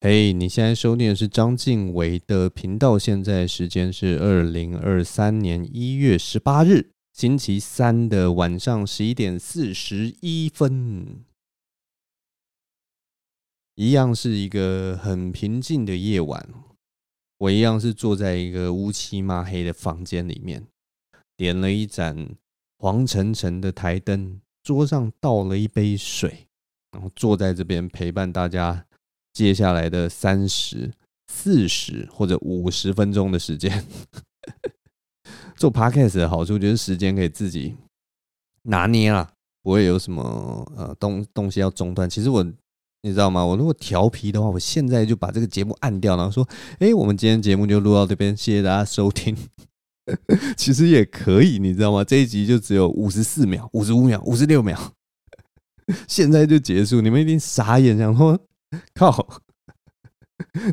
嘿你现在收听的是章晋唯的频道。现在时间是二零二三年一月十八日星期三的晚上十一点四十一分，一样是一个很平静的夜晚。我一样是坐在一个乌漆嘛黑的房间里面，点了一盏黄澄澄的台灯，桌上倒了一杯水，然后坐在这边陪伴大家。接下来的三十四十或者五十分钟的时间，做 podcast 的好处就是时间可以自己拿捏啦，不会有什么呃东东西要中断。其实我你知道吗？我如果调皮的话，我现在就把这个节目按掉，然后说：“哎，我们今天节目就录到这边，谢谢大家收听。”其实也可以，你知道吗？这一集就只有五十四秒、五十五秒、五十六秒，现在就结束，你们一定傻眼，想说。靠！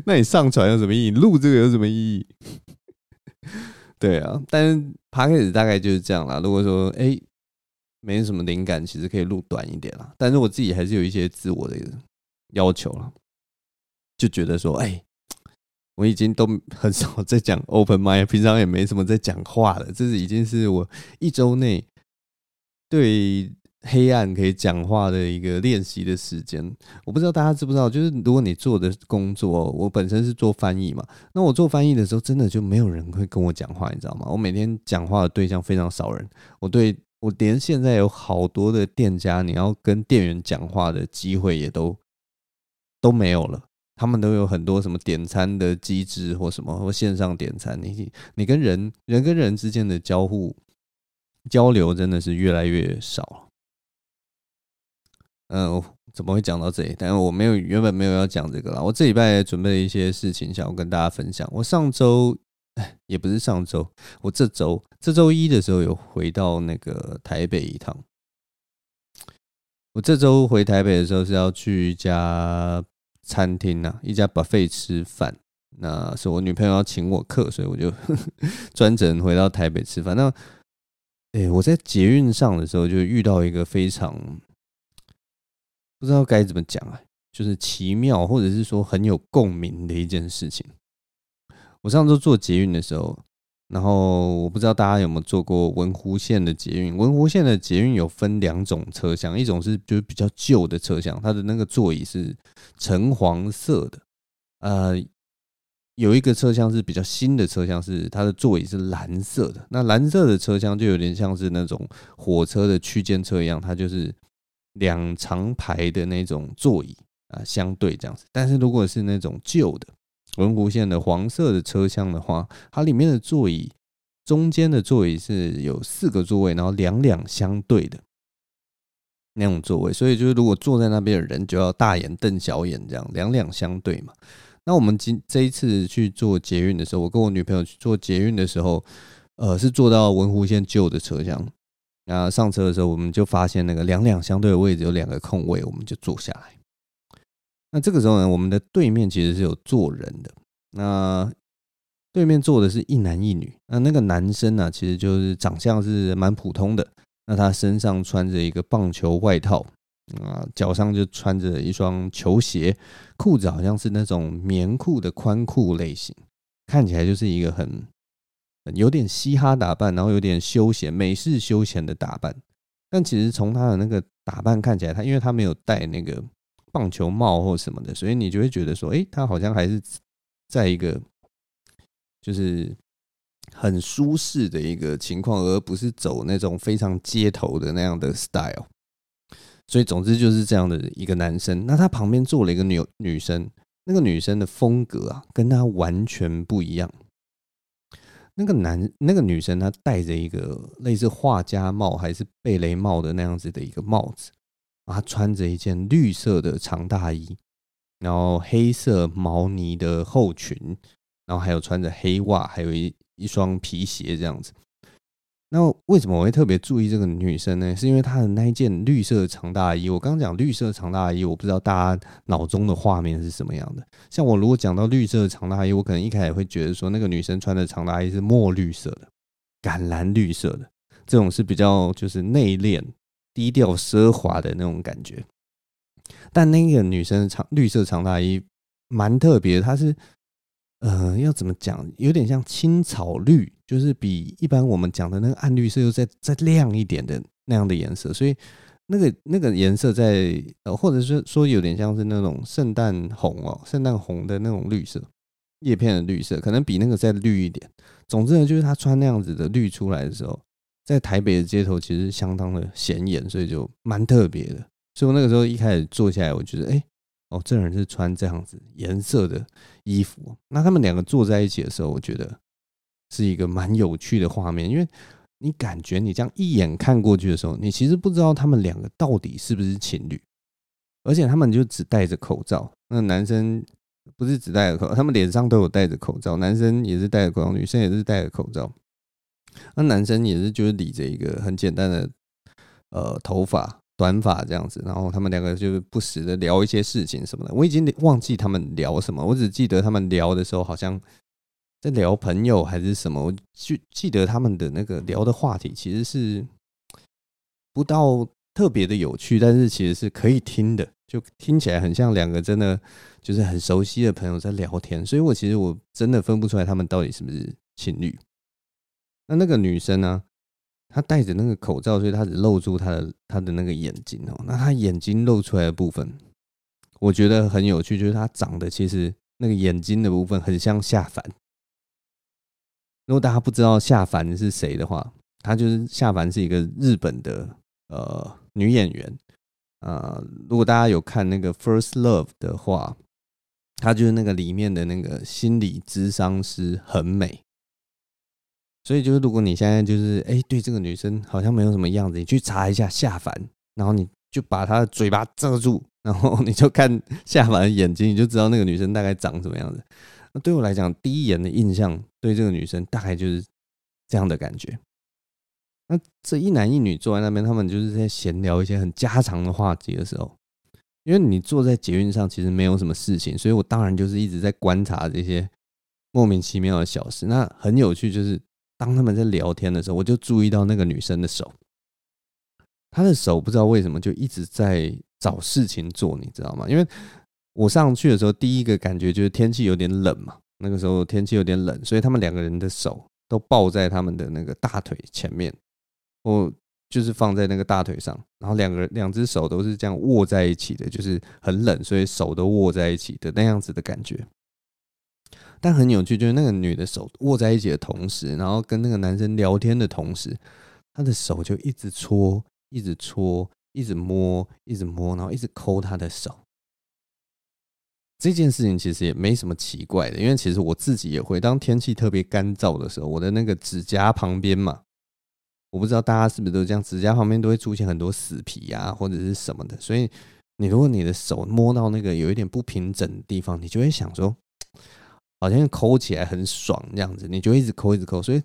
那你上传有什么意义？录这个有什么意义？对啊，但是 Podcast 大概就是这样啦。如果说哎、没什么灵感，其实可以录短一点啦。但是我自己还是有一些自我的要求了，就觉得说，哎、我已经都很少在讲 Open Mind，平常也没什么在讲话了。这是已经是我一周内对。黑暗可以讲话的一个练习的时间，我不知道大家知不知道，就是如果你做的工作，我本身是做翻译嘛，那我做翻译的时候，真的就没有人会跟我讲话，你知道吗？我每天讲话的对象非常少人，我对我连现在有好多的店家，你要跟店员讲话的机会也都都没有了，他们都有很多什么点餐的机制或什么或线上点餐，你你跟人人跟人之间的交互交流真的是越来越少。嗯，怎么会讲到这里？但我没有原本没有要讲这个啦。我这礼拜准备了一些事情，想要跟大家分享。我上周，哎，也不是上周，我这周这周一的时候有回到那个台北一趟。我这周回台北的时候是要去一家餐厅呐，一家 buffet 吃饭。那是我女朋友要请我客，所以我就 专程回到台北吃饭。那，哎，我在捷运上的时候就遇到一个非常。不知道该怎么讲啊，就是奇妙，或者是说很有共鸣的一件事情。我上周坐捷运的时候，然后我不知道大家有没有坐过文湖线的捷运。文湖线的捷运有分两种车厢，一种是就是比较旧的车厢，它的那个座椅是橙黄色的。呃，有一个车厢是比较新的车厢，是它的座椅是蓝色的。那蓝色的车厢就有点像是那种火车的区间车一样，它就是。两长排的那种座椅啊，相对这样子。但是如果是那种旧的文湖线的黄色的车厢的话，它里面的座椅中间的座椅是有四个座位，然后两两相对的那种座位。所以就是如果坐在那边的人就要大眼瞪小眼，这样两两相对嘛。那我们今这一次去坐捷运的时候，我跟我女朋友去坐捷运的时候，呃，是坐到文湖线旧的车厢。那上车的时候，我们就发现那个两两相对的位置有两个空位，我们就坐下来。那这个时候呢，我们的对面其实是有坐人的。那对面坐的是一男一女。那那个男生呢，其实就是长相是蛮普通的。那他身上穿着一个棒球外套，啊，脚上就穿着一双球鞋，裤子好像是那种棉裤的宽裤类型，看起来就是一个很。有点嘻哈打扮，然后有点休闲美式休闲的打扮，但其实从他的那个打扮看起来，他因为他没有戴那个棒球帽或什么的，所以你就会觉得说，诶，他好像还是在一个就是很舒适的一个情况，而不是走那种非常街头的那样的 style。所以总之就是这样的一个男生，那他旁边坐了一个女女生，那个女生的风格啊，跟他完全不一样。那个男，那个女生，她戴着一个类似画家帽还是贝雷帽的那样子的一个帽子，她穿着一件绿色的长大衣，然后黑色毛呢的厚裙，然后还有穿着黑袜，还有一一双皮鞋这样子。那为什么我会特别注意这个女生呢？是因为她的那一件绿色的长大衣。我刚刚讲绿色的长大衣，我不知道大家脑中的画面是什么样的。像我如果讲到绿色的长大衣，我可能一开始会觉得说那个女生穿的长大衣是墨绿色的、橄榄绿色的，这种是比较就是内敛、低调、奢华的那种感觉。但那个女生的长绿色长大衣蛮特别，它是呃要怎么讲，有点像青草绿，就是比一般我们讲的那个暗绿色又再再亮一点的那样的颜色，所以那个那个颜色在呃，或者是说有点像是那种圣诞红哦，圣诞红的那种绿色，叶片的绿色，可能比那个再绿一点。总之呢，就是他穿那样子的绿出来的时候，在台北的街头其实相当的显眼，所以就蛮特别的。所以我那个时候一开始坐下来，我觉得，哎，哦，这人是穿这样子颜色的衣服。那他们两个坐在一起的时候，我觉得是一个蛮有趣的画面，因为你感觉你这样一眼看过去的时候，你其实不知道他们两个到底是不是情侣，而且他们就只戴着口罩，那男生。不是只戴着口，他们脸上都有戴着口罩，男生也是戴着口罩，女生也是戴着口罩。那男生也是就是理着一个很简单的呃头发短发这样子，然后他们两个就是不时的聊一些事情什么的。我已经忘记他们聊什么，我只记得他们聊的时候好像在聊朋友还是什么，我就记得他们的那个聊的话题其实是不到特别的有趣，但是其实是可以听的。就听起来很像两个真的就是很熟悉的朋友在聊天，所以我其实我真的分不出来他们到底是不是情侣。那那个女生呢，他戴着那个口罩，所以他只露出他的他的那个眼睛哦。那他眼睛露出来的部分，我觉得很有趣，就是他长得其实那个眼睛的部分很像夏凡。如果大家不知道夏凡是谁的话，他就是夏凡是一个日本的呃女演员。呃，如果大家有看那个《First Love》的话，他就是那个里面的那个心理咨商师，很美。所以就是，如果你现在就是哎，对这个女生好像没有什么样子，你去查一下下凡，然后你就把她的嘴巴遮住，然后你就看下凡的眼睛，你就知道那个女生大概长什么样子。那对我来讲，第一眼的印象对这个女生大概就是这样的感觉。那这一男一女坐在那边，他们就是在闲聊一些很家常的话题的时候，因为你坐在捷运上，其实没有什么事情，所以我当然就是一直在观察这些莫名其妙的小事。那很有趣，就是当他们在聊天的时候，我就注意到那个女生的手，她的手不知道为什么就一直在找事情做，你知道吗？因为我上去的时候，第一个感觉就是天气有点冷嘛，那个时候天气有点冷，所以他们两个人的手都抱在他们的那个大腿前面。我就是放在那个大腿上，然后两个人两只手都是这样握在一起的，就是很冷，所以手都握在一起的那样子的感觉。但很有趣，就是那个女的手握在一起的同时，然后跟那个男生聊天的同时，她的手就一直搓，一直搓，一直摸，一直摸，然后一直抠他的手。这件事情其实也没什么奇怪的，因为其实我自己也会，当天气特别干燥的时候，我的那个指甲旁边嘛。我不知道大家是不是都这样，指甲旁边都会出现很多死皮啊，或者是什么的。所以你如果你的手摸到那个有一点不平整的地方，你就会想说，好像抠起来很爽这样子，你就一直抠，一直抠。所以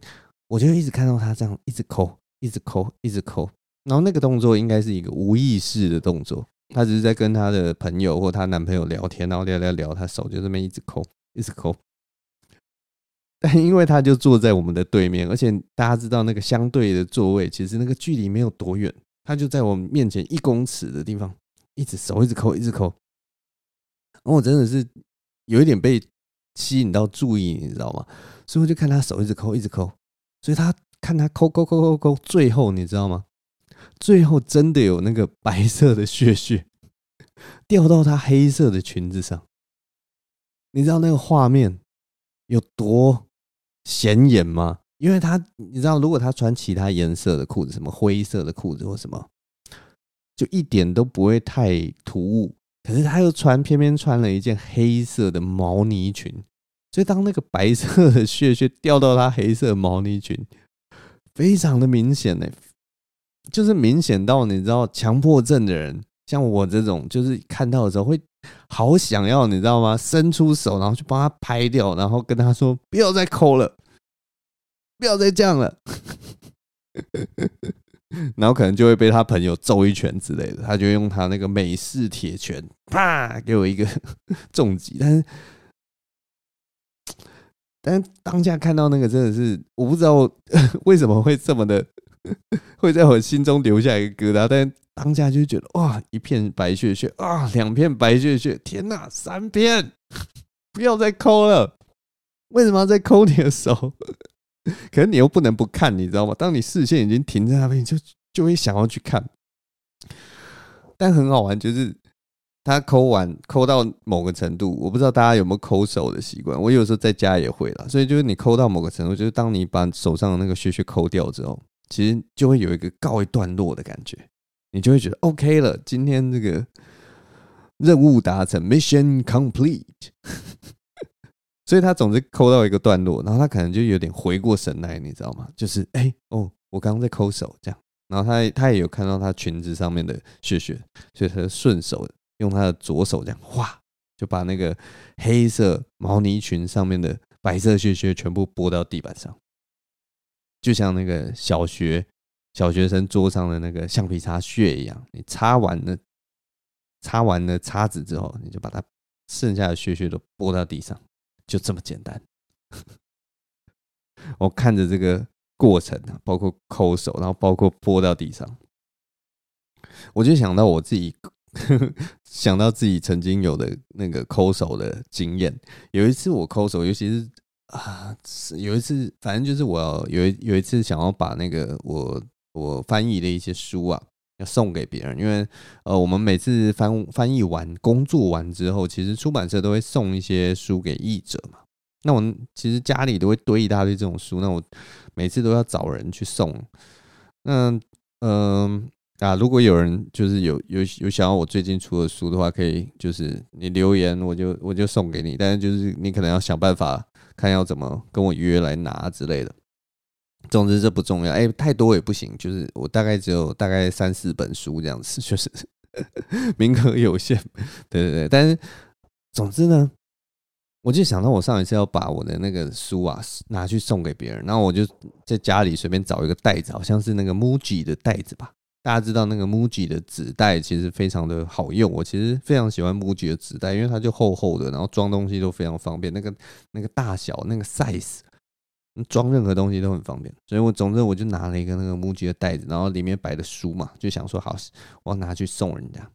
我就一直看到他这样一直抠，一直抠，一直抠。然后那个动作应该是一个无意识的动作，他只是在跟他的朋友或他男朋友聊天，然后聊聊聊，他手就这么一直抠，一直抠。但因为他就坐在我们的对面，而且大家知道那个相对的座位，其实那个距离没有多远，他就在我们面前一公尺的地方，一直手一直抠，一直抠。然后我真的是有一点被吸引到注意，你知道吗？所以我就看他手一直抠，一直抠。所以他看他抠抠抠抠抠，最后你知道吗？最后真的有那个白色的屑屑掉到他黑色的裙子上，你知道那个画面有多？显眼吗？因为他，你知道，如果他穿其他颜色的裤子，什么灰色的裤子或什么，就一点都不会太突兀。可是他又穿，偏偏穿了一件黑色的毛呢裙，所以当那个白色的屑屑掉到他黑色毛呢裙，非常的明显呢，就是明显到你知道，强迫症的人，像我这种，就是看到的时候会。好想要，你知道吗？伸出手，然后去帮他拍掉，然后跟他说：“不要再抠了，不要再这样了。” 然后可能就会被他朋友揍一拳之类的。他就用他那个美式铁拳，啪，给我一个 重击。但是，但是当下看到那个，真的是我不知道 为什么会这么的 会在我心中留下一个疙瘩，但当下就觉得哇，一片白屑屑啊，两片白屑屑，天哪，三片，不要再抠了，为什么要再抠你的手？可是你又不能不看，你知道吗？当你视线已经停在那边，就就会想要去看。但很好玩，就是他抠完抠到某个程度，我不知道大家有没有抠手的习惯。我有时候在家也会啦，所以就是你抠到某个程度，就是当你把手上的那个屑屑抠掉之后，其实就会有一个告一段落的感觉，你就会觉得 OK 了，今天这个任务达成，Mission complete。所以他总是抠到一个段落，然后他可能就有点回过神来，你知道吗？就是哎、哦，我刚刚在抠手这样。然后他他也有看到他裙子上面的屑屑，所以他就顺手用他的左手这样哗，就把那个黑色毛呢裙上面的白色屑屑全部拨到地板上，就像那个小学小学生桌上的那个橡皮擦屑一样。你擦完了擦完了擦子之后，你就把它剩下的屑屑都拨到地上，就这么简单。我看着这个。过程啊，包括抠手，然后包括拨到地上，我就想到我自己，呵呵想到自己曾经有的那个抠手的经验。有一次我抠手，尤其是啊，有一次，反正就是我要有一有一次想要把那个我我翻译的一些书啊，要送给别人，因为呃，我们每次翻翻译完工作完之后，其实出版社都会送一些书给译者嘛。那我其实家里都会堆一大堆这种书，那我每次都要找人去送。那嗯、啊，如果有人就是有有有想要我最近出的书的话，可以就是你留言，我就我就送给你。但是就是你可能要想办法看要怎么跟我约来拿之类的。总之这不重要，哎、欸，太多也不行。就是我大概只有大概三四本书这样子，就是 名额有限。对对对，但是总之呢。我就想到，我上一次要把我的那个书啊拿去送给别人，然后我就在家里随便找一个袋子，好像是那个 MUJI 的袋子吧。大家知道那个 MUJI 的纸袋其实非常的好用，我其实非常喜欢 MUJI 的纸袋，因为它就厚厚的，然后装东西都非常方便。那个那个大小那个 size，装任何东西都很方便。所以我总之我就拿了一个那个木制的袋子，然后里面摆的书嘛，就想说好，我要拿去送人家。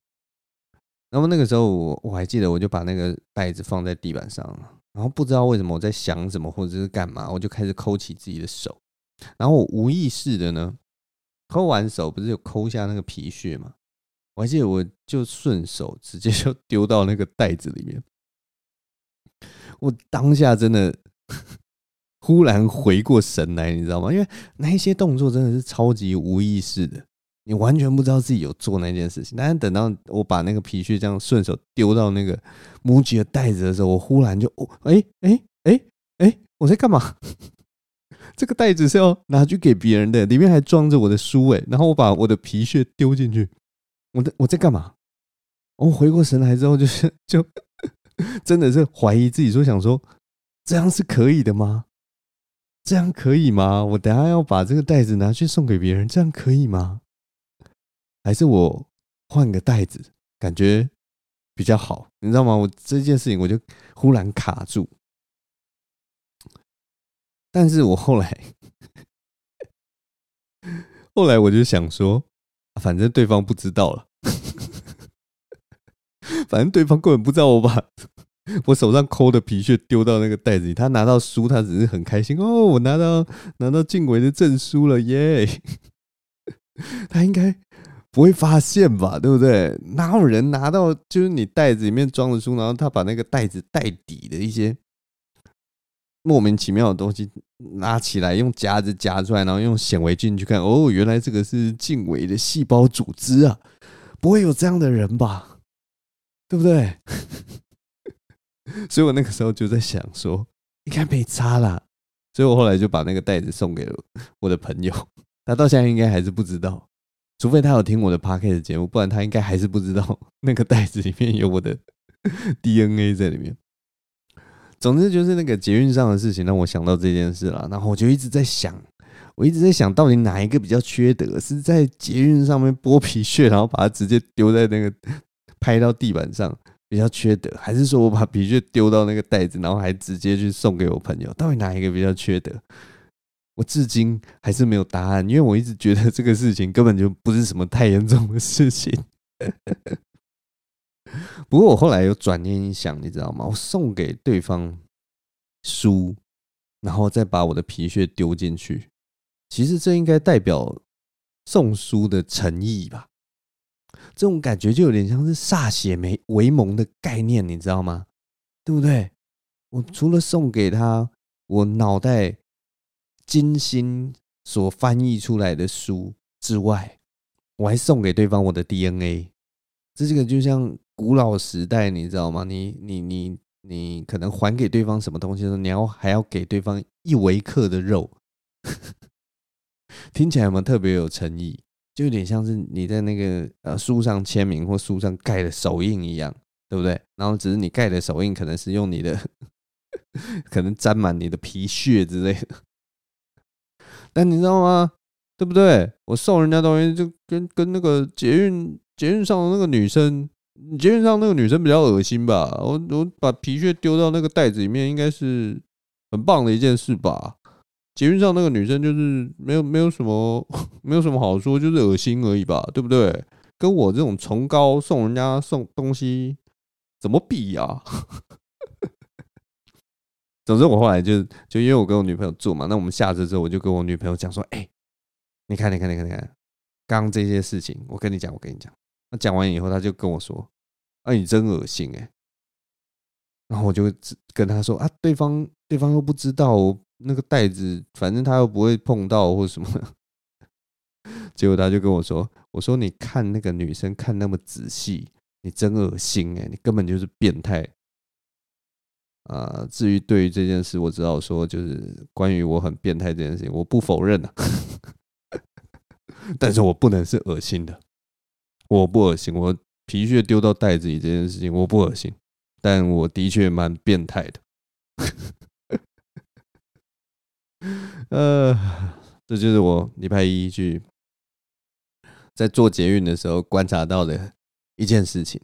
那么那个时候我我还记得，我就把那个袋子放在地板上了，然后不知道为什么我在想什么或者是干嘛，我就开始抠起自己的手，然后我无意识的呢，抠完手不是有抠下那个皮屑嘛？我还记得我就顺手直接就丢到那个袋子里面，我当下真的忽然回过神来，你知道吗？因为那些动作真的是超级无意识的。你完全不知道自己有做那件事情，但是等到我把那个皮屑这样顺手丢到那个 MUJI 的袋子的时候，我忽然就哦，哎哎哎哎，我在干嘛？这个袋子是要拿去给别人的，里面还装着我的书哎，然后我把我的皮屑丢进去，我在我在干嘛？我回过神来之后，就是就 真的是怀疑自己，说想说这样是可以的吗？这样可以吗？我等下要把这个袋子拿去送给别人，这样可以吗？还是我换个袋子，感觉比较好，你知道吗？我这件事情我就忽然卡住，但是我后来，后来我就想说，反正对方不知道了，反正对方根本不知道我把我手上抠的皮屑丢到那个袋子里，他拿到书，他只是很开心哦，我拿到拿到静伟的证书了耶，他应该。不会发现吧，对不对？哪有人拿到就是你袋子里面装的书，然后他把那个袋子袋底的一些莫名其妙的东西拿起来，用夹子夹出来，然后用显微镜去看，哦，原来这个是静伟的细胞组织啊！不会有这样的人吧？对不对？所以我那个时候就在想说，应该没差啦。所以我后来就把那个袋子送给了我的朋友，他到现在应该还是不知道。除非他有听我的 Podcast 节目，不然他应该还是不知道 那个袋子里面有我的 DNA 在里面。总之就是那个捷运上的事情让我想到这件事了，然后我就一直在想，我一直在想到底哪一个比较缺德，是在捷运上面剥皮屑，然后把它直接丢在那个拍到地板上比较缺德，还是说我把皮屑丢到那个袋子，然后还直接去送给我朋友？到底哪一个比较缺德？我至今还是没有答案，因为我一直觉得这个事情根本就不是什么太严重的事情。不过我后来有转念一想，你知道吗？我送给对方书，然后再把我的皮屑丢进去，其实这应该代表送书的诚意吧？这种感觉就有点像是歃血为为盟的概念，你知道吗？对不对？我除了送给他我脑袋精心所翻译出来的书之外，我还送给对方我的 DNA。这这个就像古老时代，你知道吗？你你你你可能还给对方什么东西的时候，你要还要给对方一维克的肉，听起来有没有特别有诚意？就有点像是你在那个呃书上签名或书上盖的手印一样，对不对？然后只是你盖的手印可能是用你的，可能沾满你的皮屑之类的。但你知道吗？对不对？我送人家东西就跟跟那个捷运捷运上的那个女生，捷运上那个女生比较恶心吧？我我把皮屑丢到那个袋子里面，应该是很棒的一件事吧？捷运上那个女生就是没有没有什么 没有什么好说，就是恶心而已吧，对不对？跟我这种崇高送人家送东西怎么比呀？总之我后来就就因为我跟我女朋友住嘛，那我们下车之后我就跟我女朋友讲说，哎，你看你看你看你看，刚刚这些事情，我跟你讲我跟你讲。那讲完以后，他就跟我说，啊你真恶心哎。然后我就跟他说啊，对方对方又不知道。那个袋子，反正他又不会碰到或什么，结果他就跟我说：“我说你看那个女生看那么仔细，你真恶心哎，你根本就是变态。”啊，至于对于这件事，我只好说就是关于我很变态这件事情，我不否认啊，但是我不能是恶心的，我不恶心，我皮屑丢到袋子里这件事情我不恶心，但我的确蛮变态的。呃，这就是我礼拜一去在做捷运的时候观察到的一件事情。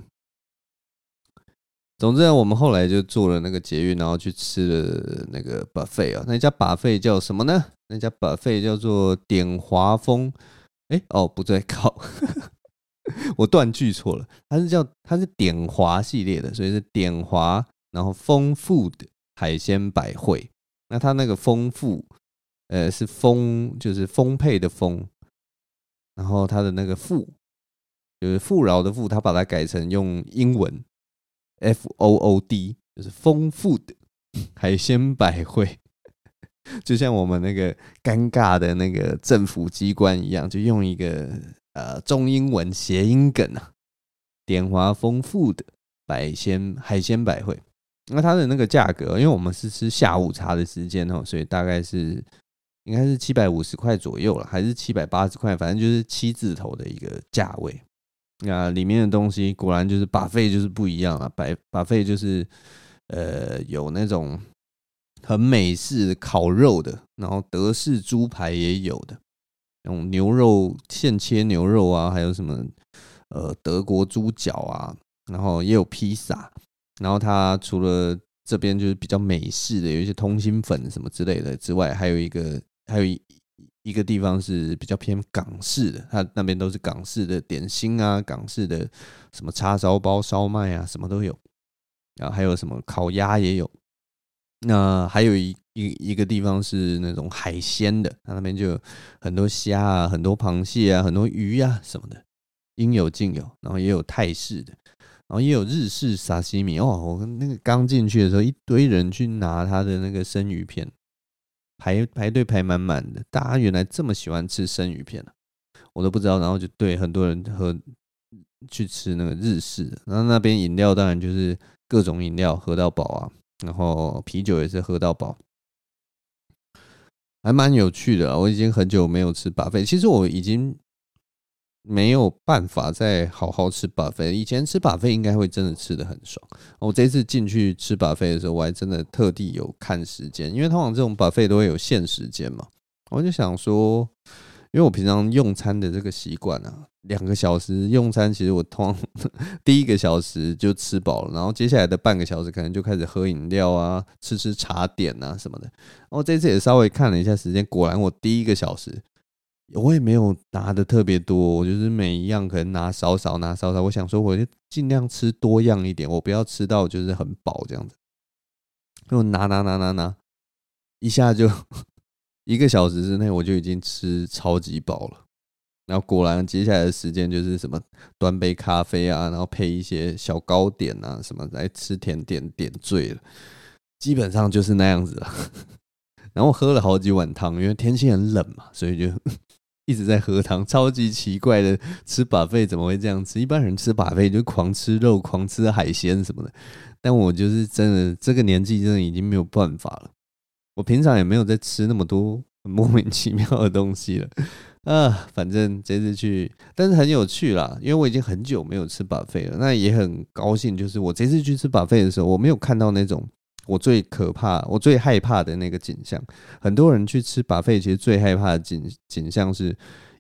总之，我们后来就坐了那个捷运，然后去吃了那个 buffet 啊。那家 buffet 叫什么呢？那家 buffet 叫做点华丰。哎，哦，不对，靠，我断句错了。它是叫它是点华系列的，所以是点华，然后丰富的海鲜百汇。那它那个丰富，呃，是丰，就是丰沛的丰，然后它的那个富，就是富饶的富，它把它改成用英文 F O O D，就是丰富的海鲜百汇，就像我们那个尴尬的那个政府机关一样，就用一个呃中英文谐音梗啊，点华丰富的海鲜海鲜百汇。那它的那个价格，因为我们是吃下午茶的时间哦，所以大概是应该是七百五十块左右了，还是七百八十块，反正就是七字头的一个价位。那里面的东西果然就是把费就是不一样了把把费就是呃有那种很美式烤肉的，然后德式猪排也有的，那种牛肉现切牛肉啊，还有什么呃德国猪脚啊，然后也有披萨。然后它除了这边就是比较美式的，有一些通心粉什么之类的之外，还有一个还有一一个地方是比较偏港式的，它那边都是港式的点心啊，港式的什么叉烧包、烧麦啊，什么都有。然后还有什么烤鸭也有。那还有一一一个地方是那种海鲜的，它那边就很多虾啊、很多螃蟹啊、很多鱼啊什么的，应有尽有。然后也有泰式的。然后也有日式沙西米哦，我那个刚进去的时候，一堆人去拿他的那个生鱼片，排排队排满满的。大家原来这么喜欢吃生鱼片啊，我都不知道。然后就对很多人喝去吃那个日式，然后那边饮料当然就是各种饮料喝到饱啊，然后啤酒也是喝到饱，还蛮有趣的。我已经很久没有吃巴菲其实我已经。没有办法再好好吃 buffet。以前吃 buffet 应该会真的吃的很爽。我这次进去吃 buffet 的时候，我还真的特地有看时间，因为通常这种 buffet 都会有限时间嘛。我就想说，因为我平常用餐的这个习惯啊，两个小时用餐，其实我通常 第一个小时就吃饱了，然后接下来的半个小时可能就开始喝饮料啊，吃吃茶点啊什么的。然后这次也稍微看了一下时间，果然我第一个小时我也没有拿的特别多，我就是每一样可能拿少少，拿少少。我想说，我就尽量吃多样一点，我不要吃到就是很饱这样子。就拿拿拿拿拿，一下就。一个小时之内，我就已经吃超级饱了。然后果然，接下来的时间就是什么端杯咖啡啊，然后配一些小糕点啊，什么来吃甜点，点缀了。基本上就是那样子了。然后喝了好几碗汤，因为天气很冷嘛，所以就一直在喝汤。超级奇怪的，吃 buffet 怎么会这样吃？一般人吃 buffet 就狂吃肉、狂吃海鲜什么的，但我就是真的这个年纪，真的已经没有办法了。我平常也没有在吃那么多 莫名其妙的东西了 啊，反正这次去，但是很有趣啦，因为我已经很久没有吃 buffet 了，那也很高兴，就是我这次去吃 buffet 的时候，我没有看到那种我最可怕、我最害怕的那个景象。很多人去吃 buffet，其实最害怕的景景象是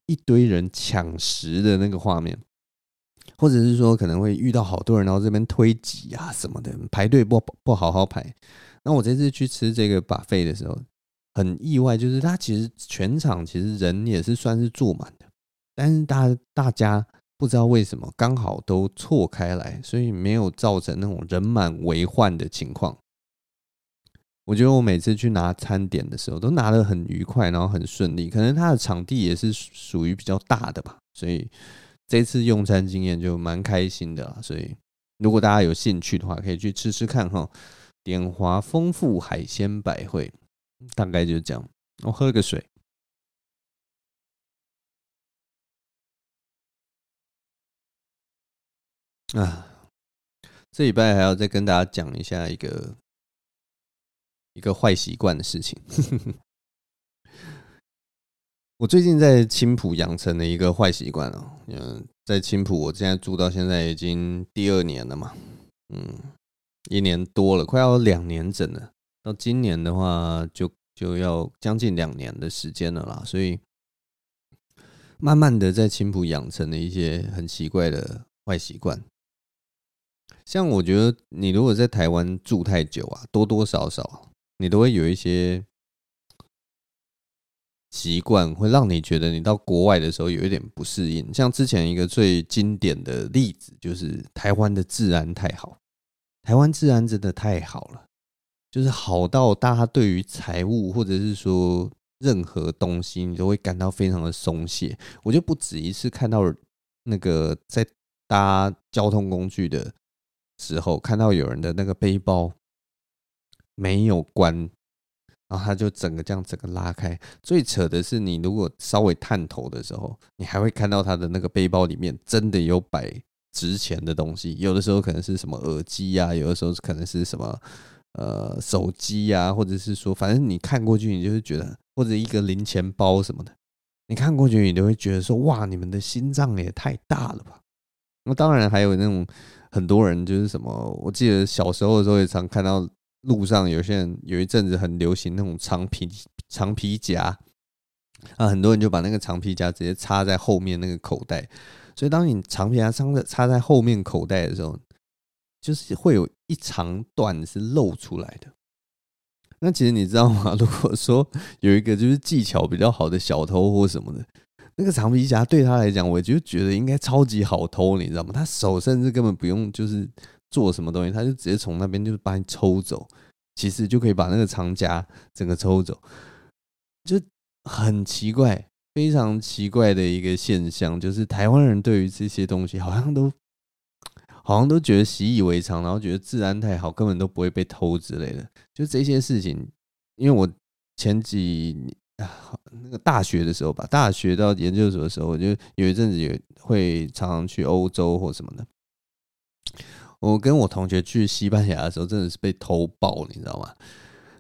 一堆人抢食的那个画面，或者是说可能会遇到好多人，然后这边推挤啊什么的，排队不不好好排。那我这次去吃这个 buffet 的时候，很意外，就是他其实全场其实人也是算是坐满的，但是大大家不知道为什么刚好都错开来，所以没有造成那种人满为患的情况。我觉得我每次去拿餐点的时候都拿得很愉快，然后很顺利。可能他的场地也是属于比较大的吧，所以这次用餐经验就蛮开心的。所以如果大家有兴趣的话，可以去吃吃看哈。典华丰富海鲜百汇，大概就是这样。我喝个水。啊，这礼拜还要再跟大家讲一下一个一个坏习惯的事情。我最近在青浦养成了一个坏习惯哦。嗯，在青浦，我现在住到现在已经第二年了嘛。嗯。一年多了，快要两年整了。到今年的话就，就要将近两年的时间了啦。所以，慢慢的在青浦养成了一些很奇怪的坏习惯。像我觉得，你如果在台湾住太久啊，多多少少你都会有一些习惯，会让你觉得你到国外的时候有一点不适应。像之前一个最经典的例子，就是台湾的治安太好。台湾治安真的太好了，就是好到大家对于财务或者是说任何东西，你都会感到非常的松懈。我就不止一次看到那个在搭交通工具的时候，看到有人的那个背包没有关，然后他就整个这样整个拉开。最扯的是，你如果稍微探头的时候，你还会看到他的那个背包里面真的有摆。值钱的东西，有的时候可能是什么耳机呀，有的时候可能是什么呃手机呀，或者是说，反正你看过去，你就会觉得，或者一个零钱包什么的，你看过去，你都会觉得说，哇，你们的心脏也太大了吧？那当然还有那种很多人就是什么，我记得小时候的时候也常看到路上有些人有一阵子很流行那种长皮长皮夹啊，很多人就把那个长皮夹直接插在后面那个口袋。所以，当你长皮夹插在插在后面口袋的时候，就是会有一长段是露出来的。那其实你知道吗？如果说有一个就是技巧比较好的小偷或什么的，那个长皮夹对他来讲，我就觉得应该超级好偷，你知道吗？他手甚至根本不用就是做什么东西，他就直接从那边就是把你抽走，其实就可以把那个藏夹整个抽走，就很奇怪。非常奇怪的一个现象，就是台湾人对于这些东西好像都好像都觉得习以为常，然后觉得治安太好，根本都不会被偷之类的。就这些事情，因为我前几，那个大学的时候吧，大学到研究所的时候，我就有一阵子也会常常去欧洲或什么的。我跟我同学去西班牙的时候，真的是被偷爆，你知道吗？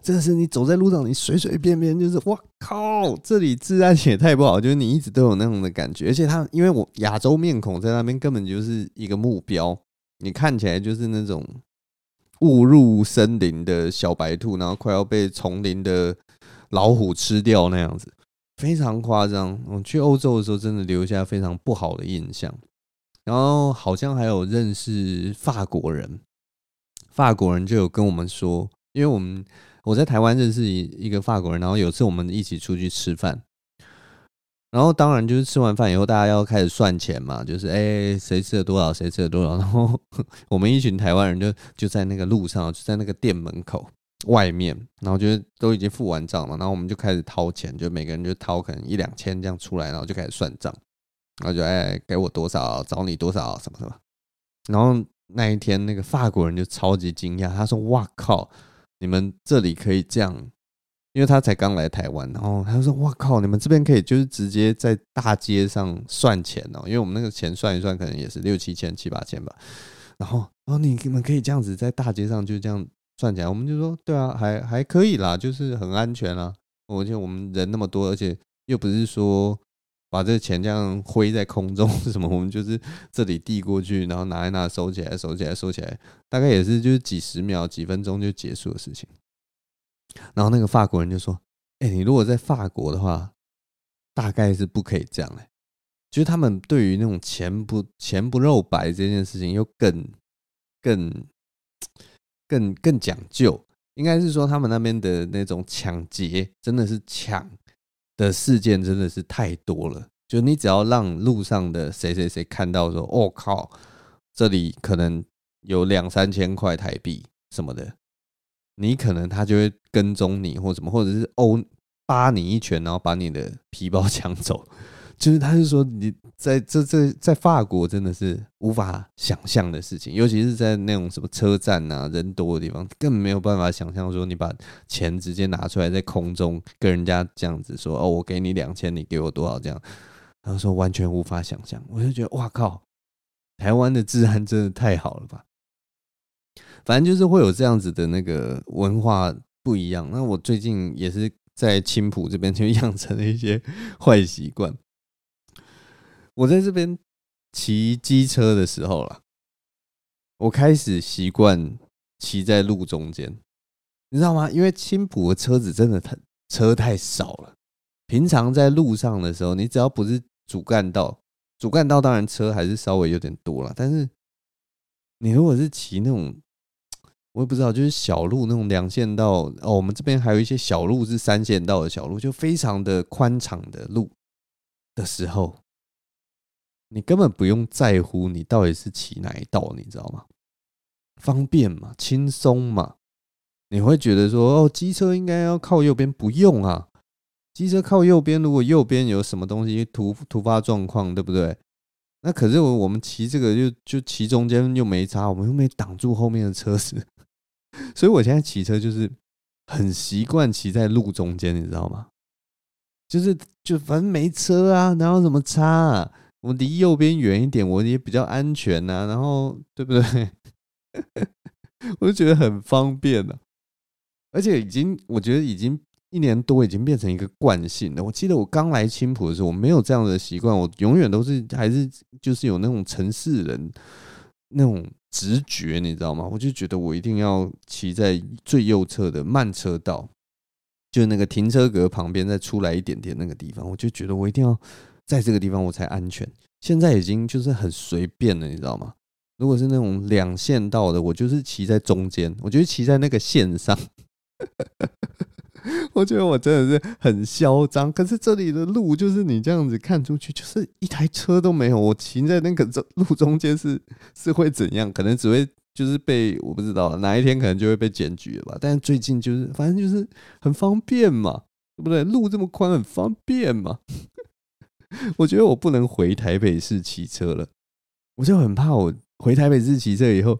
真的是你走在路上，你随随便便就是，哇靠！这里治安也太不好，就是你一直都有那种的感觉。而且他，因为我亚洲面孔在那边，根本就是一个目标。你看起来就是那种误入森林的小白兔，然后快要被丛林的老虎吃掉那样子，非常夸张。我去欧洲的时候，真的留下非常不好的印象。然后好像还有认识法国人，法国人就有跟我们说，因为我们我在台湾认识一一个法国人，然后有次我们一起出去吃饭，然后当然就是吃完饭以后，大家要开始算钱嘛，就是哎谁吃了多少，谁吃了多少，然后 我们一群台湾人就就在那个路上，就在那个店门口外面，然后就都已经付完账了，然后我们就开始掏钱，就每个人就掏可能一两千这样出来，然后就开始算账。然后就哎，给我多少，找你多少，什么什么。然后那一天，那个法国人就超级惊讶，他说：“哇靠，你们这里可以这样？”因为他才刚来台湾，然后他就说：“哇靠，你们这边可以就是直接在大街上算钱哦，因为我们那个钱算一算，可能也是六七千、七八千吧。”然后，哦，你你们可以这样子在大街上就这样算起来，我们就说：“对啊，还还可以啦，就是很安全啊。而且我们人那么多，而且又不是说。”把这钱这样挥在空中 什么？我们就是这里递过去，然后拿一拿，收起来，收起来，收起来，大概也是就是几十秒、几分钟就结束的事情。然后那个法国人就说：“哎，你如果在法国的话，大概是不可以这样嘞。就是他们对于那种钱不钱不肉白这件事情，又更更更更讲究。应该是说他们那边的那种抢劫，真的是抢。”的事件真的是太多了，就你只要让路上的谁谁谁看到说，哦靠，这里可能有两三千块台币什么的，你可能他就会跟踪你或什么，或者是殴扒你一拳，然后把你的皮包抢走。就是他是说你在这这在法国真的是无法想象的事情，尤其是在那种什么车站啊人多的地方，更没有办法想象说你把钱直接拿出来在空中跟人家这样子说哦，我给你两千，你给我多少这样，他说完全无法想象。我就觉得哇靠，台湾的治安真的太好了吧？反正就是会有这样子的那个文化不一样。那我最近也是在青浦这边就养成了一些坏习惯。我在这边骑机车的时候啦，我开始习惯骑在路中间，你知道吗？因为青浦的车子真的太车太少了。平常在路上的时候，你只要不是主干道，主干道当然车还是稍微有点多了。但是你如果是骑那种，我也不知道，就是小路那种两线道哦，我们这边还有一些小路是三线道的小路，就非常的宽敞的路的时候。你根本不用在乎你到底是骑哪一道，你知道吗？方便嘛，轻松嘛。你会觉得说，哦，机车应该要靠右边，不用啊。机车靠右边，如果右边有什么东西突突发状况，对不对？那可是我我们骑这个就就骑中间又没差，我们又没挡住后面的车子，所以我现在骑车就是很习惯骑在路中间，你知道吗？就是就反正没车啊，哪有什么差啊？我离右边远一点，我也比较安全呐、然后对不对？我就觉得很方便了、啊，而且已经，我觉得已经一年多，已经变成一个惯性了。我记得我刚来青浦的时候，我没有这样的习惯，我永远都是还是就是有那种城市人那种直觉，你知道吗？我就觉得我一定要骑在最右侧的慢车道，就那个停车格旁边再出来一点点那个地方，我就觉得我一定要。在这个地方我才安全。现在已经就是很随便了，你知道吗？如果是那种两线道的，我就是骑在中间，我就是骑在那个线上。我觉得我真的是很嚣张。可是这里的路就是你这样子看出去，就是一台车都没有。我骑在那个路中间是是会怎样？可能只会就是被我不知道哪一天可能就会被检举了吧。但是最近就是反正就是很方便嘛，对不对？路这么宽，很方便嘛。我觉得我不能回台北市骑车了，我就很怕我回台北市骑车以后，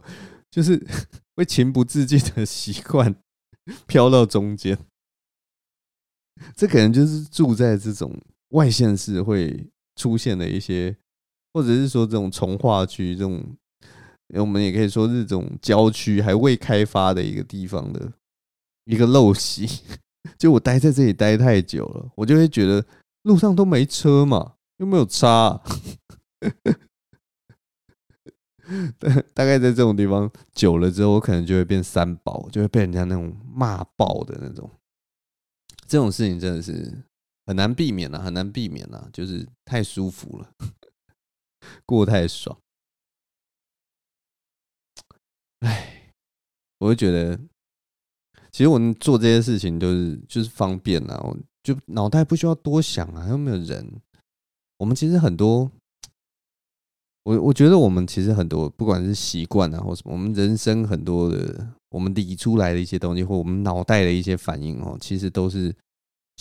就是 会情不自禁的 习惯飘到中间。这可能就是住在这种外县市会出现的一些，或者是说这种从化区这种，我们也可以说这种郊区还未开发的一个地方的一个陋习。就我待在这里待太久了，我就会觉得。路上都没车嘛，又没有差。大大概在这种地方久了之后，我可能就会变三宝，就会被人家那种骂爆的那种。这种事情真的是很难避免啊，很难避免啊，就是太舒服了，过太爽。哎，我就觉得，其实我们做这些事情就是就是方便啊，就脑袋不需要多想啊，又没有人。我们其实很多，我我觉得我们其实很多，不管是习惯啊或什么，我们人生很多的，我们理出来的一些东西，或我们脑袋的一些反应哦，其实都是。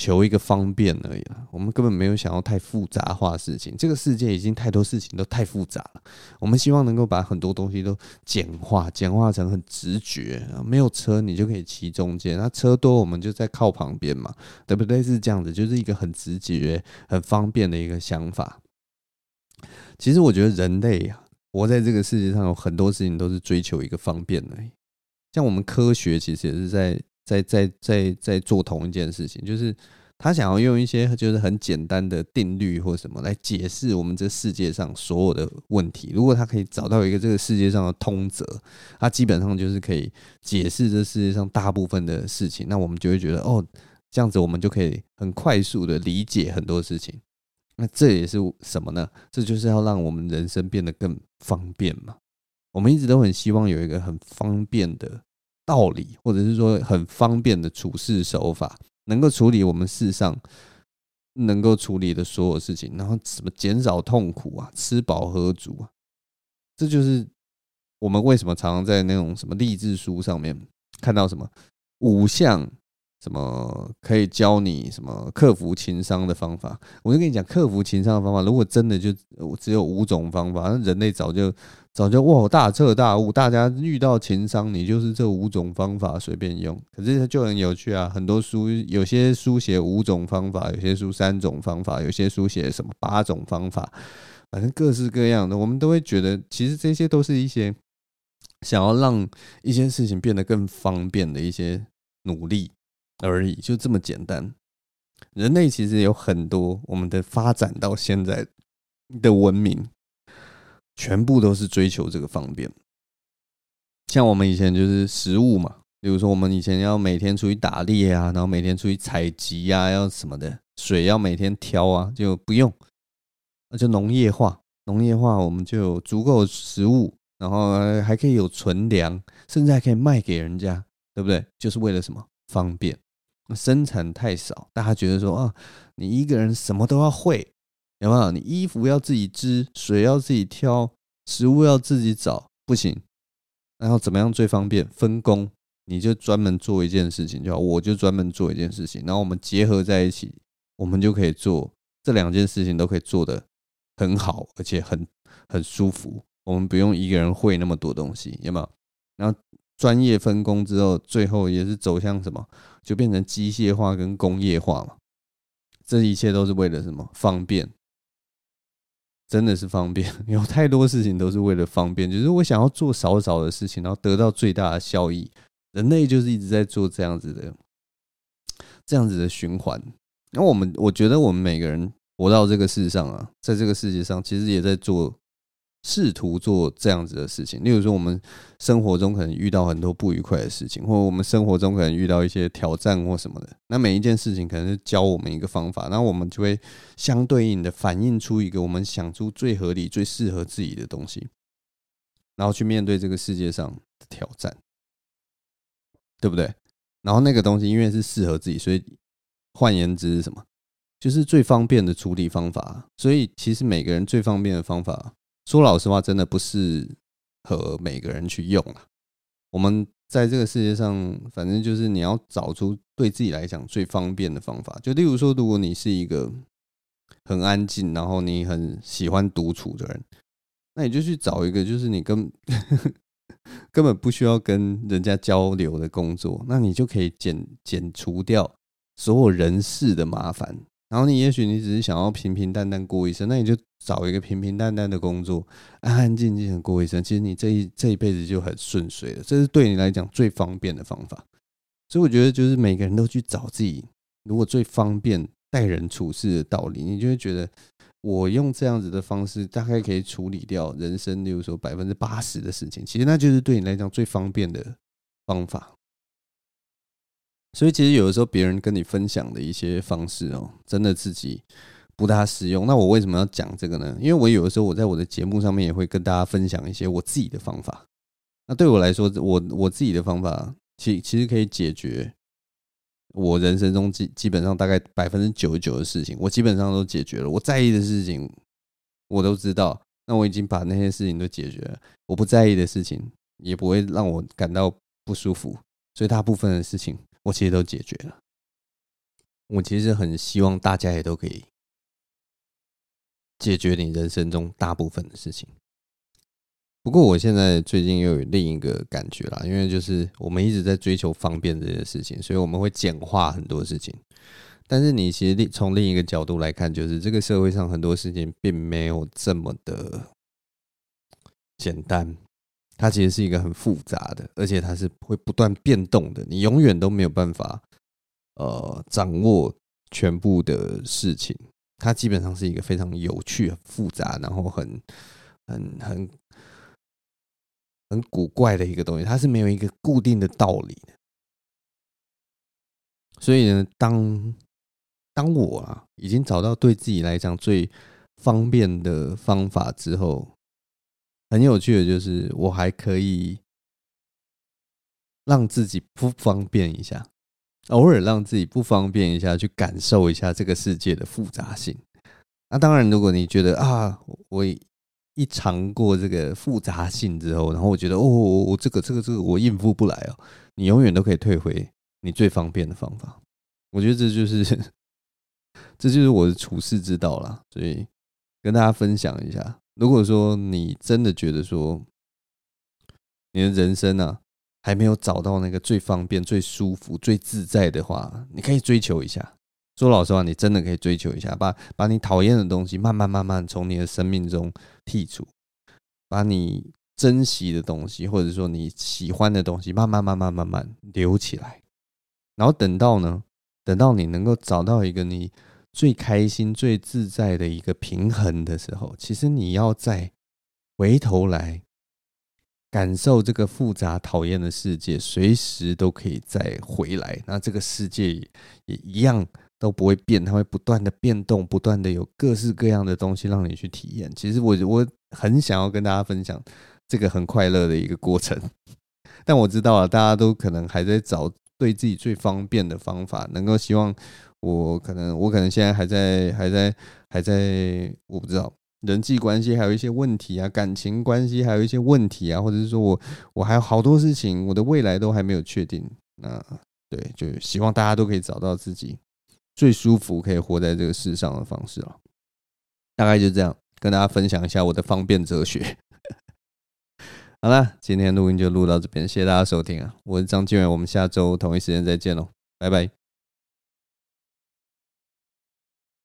求一个方便而已啊，我们根本没有想要太复杂化事情。这个世界已经太多事情都太复杂了，我们希望能够把很多东西都简化，简化成很直觉。没有车你就可以骑中间，那车多我们就在靠旁边嘛，对不对？是这样子，就是一个很直觉、很方便的一个想法。其实我觉得人类啊，活在这个世界上有很多事情都是追求一个方便而已。像我们科学其实也是在。在在在在做同一件事情，就是他想要用一些就是很简单的定律或什么来解释我们这世界上所有的问题。如果他可以找到一个这个世界上的通则，他基本上就是可以解释这世界上大部分的事情。那我们就会觉得，哦，这样子我们就可以很快速的理解很多事情。那这也是什么呢？这就是要让我们人生变得更方便嘛。我们一直都很希望有一个很方便的。道理，或者是说很方便的处事手法，能够处理我们世上能够处理的所有事情，然后什么减少痛苦啊，吃饱喝足啊，这就是我们为什么常常在那种什么励志书上面看到什么五项。什么可以教你什么克服情商的方法？我就跟你讲，克服情商的方法，如果真的就只有五种方法，那人类早就早就哇大彻大悟，大家遇到情商，你就是这五种方法随便用。可是它就很有趣啊，很多书有些书写五种方法，有些书三种方法，有些书写什么八种方法，反正各式各样的，我们都会觉得其实这些都是一些想要让一些事情变得更方便的一些努力。而已，就这么简单。人类其实有很多，我们的发展到现在的文明，全部都是追求这个方便。像我们以前就是食物嘛，比如说我们以前要每天出去打猎啊，然后每天出去采集啊，要什么的，水要每天挑啊，就不用，那就农业化。农业化，我们就有足够食物，然后还可以有存粮，甚至还可以卖给人家，对不对？就是为了什么？方便。生产太少，大家觉得说啊，你一个人什么都要会，有没有？你衣服要自己织，水要自己挑，食物要自己找，不行。然后怎么样最方便？分工，你就专门做一件事情就好，我就专门做一件事情，然后我们结合在一起，我们就可以做这两件事情都可以做得很好，而且很很舒服。我们不用一个人会那么多东西，有没有？然后。专业分工之后，最后也是走向什么？就变成机械化跟工业化嘛。这一切都是为了什么？方便，真的是方便。有太多事情都是为了方便，就是我想要做少少的事情，然后得到最大的效益。人类就是一直在做这样子的，这样子的循环。那我们，我觉得我们每个人活到这个世上啊，在这个世界上，其实也在做。试图做这样子的事情，例如说，我们生活中可能遇到很多不愉快的事情，或者我们生活中可能遇到一些挑战或什么的。那每一件事情可能是教我们一个方法，那我们就会相对应的反映出一个我们想出最合理、最适合自己的东西，然后去面对这个世界上的挑战，对不对？然后那个东西因为是适合自己，所以换言之是什么？就是最方便的处理方法。所以其实每个人最方便的方法。说老实话，真的不适合每个人去用啊。我们在这个世界上，反正就是你要找出对自己来讲最方便的方法。就例如说，如果你是一个很安静，然后你很喜欢独处的人，那你就去找一个就是你根 根本不需要跟人家交流的工作，那你就可以减减除掉所有人事的麻烦。然后你也许你只是想要平平淡淡过一生，那你就找一个平平淡淡的工作，安安静静的过一生。其实你这一这一辈子就很顺遂了，这是对你来讲最方便的方法。所以我觉得，就是每个人都去找自己如果最方便待人处事的道理，你就会觉得我用这样子的方式，大概可以处理掉人生，例如说百分之八十的事情。其实那就是对你来讲最方便的方法。所以其实有的时候别人跟你分享的一些方式哦，真的自己不大实用。那我为什么要讲这个呢？因为我有的时候我在我的节目上面也会跟大家分享一些我自己的方法。那对我来说，我我自己的方法，其其实可以解决我人生中基基本上大概百分之九十九的事情，我基本上都解决了。我在意的事情，我都知道。那我已经把那些事情都解决了。我不在意的事情，也不会让我感到不舒服。所以大部分的事情，我其实都解决了。我其实很希望大家也都可以解决你人生中大部分的事情。不过我现在最近又有另一个感觉啦，因为就是我们一直在追求方便这件事情，所以我们会简化很多事情。但是你其实从另一个角度来看，就是这个社会上很多事情并没有这么的简单，它其实是一个很复杂的，而且它是会不断变动的，你永远都没有办法呃掌握全部的事情。它基本上是一个非常有趣、很复杂，然后很很很。很古怪的一个东西，它是没有一个固定的道理的。所以呢，当当我啊已经找到对自己来讲最方便的方法之后，很有趣的就是我还可以让自己不方便一下，偶尔让自己不方便一下，去感受一下这个世界的复杂性。那当然，如果你觉得啊，我。一尝过这个复杂性之后，然后我觉得哦，我这个这个这个我应付不来哦。你永远都可以退回你最方便的方法。我觉得这就是 这就是我的处世之道啦。所以跟大家分享一下，如果说你真的觉得说你的人生啊还没有找到那个最方便、最舒服、最自在的话，你可以追求一下。说老实话，你真的可以追求一下，把把你讨厌的东西慢慢慢慢从你的生命中剔除，把你珍惜的东西或者说你喜欢的东西慢慢慢慢慢慢留起来，然后等到呢，等到你能够找到一个你最开心、最自在的一个平衡的时候，其实你要再回头来感受这个复杂讨厌的世界，随时都可以再回来，那这个世界也一样。都不会变，它会不断的变动，不断的有各式各样的东西让你去体验。其实我我很想要跟大家分享这个很快乐的一个过程，但我知道啊，大家都可能还在找对自己最方便的方法，能够希望我可能我可能现在还在还在还在，我不知道人际关系还有一些问题啊，感情关系还有一些问题啊，或者是说我我还有好多事情，我的未来都还没有确定。那对，就希望大家都可以找到自己。最舒服可以活在这个世上的方式了，大概就这样，跟大家分享一下我的方便哲学。好了，今天录音就录到这边，谢谢大家收听啊！我是张晋伟，我们下周同一时间再见喽，拜拜。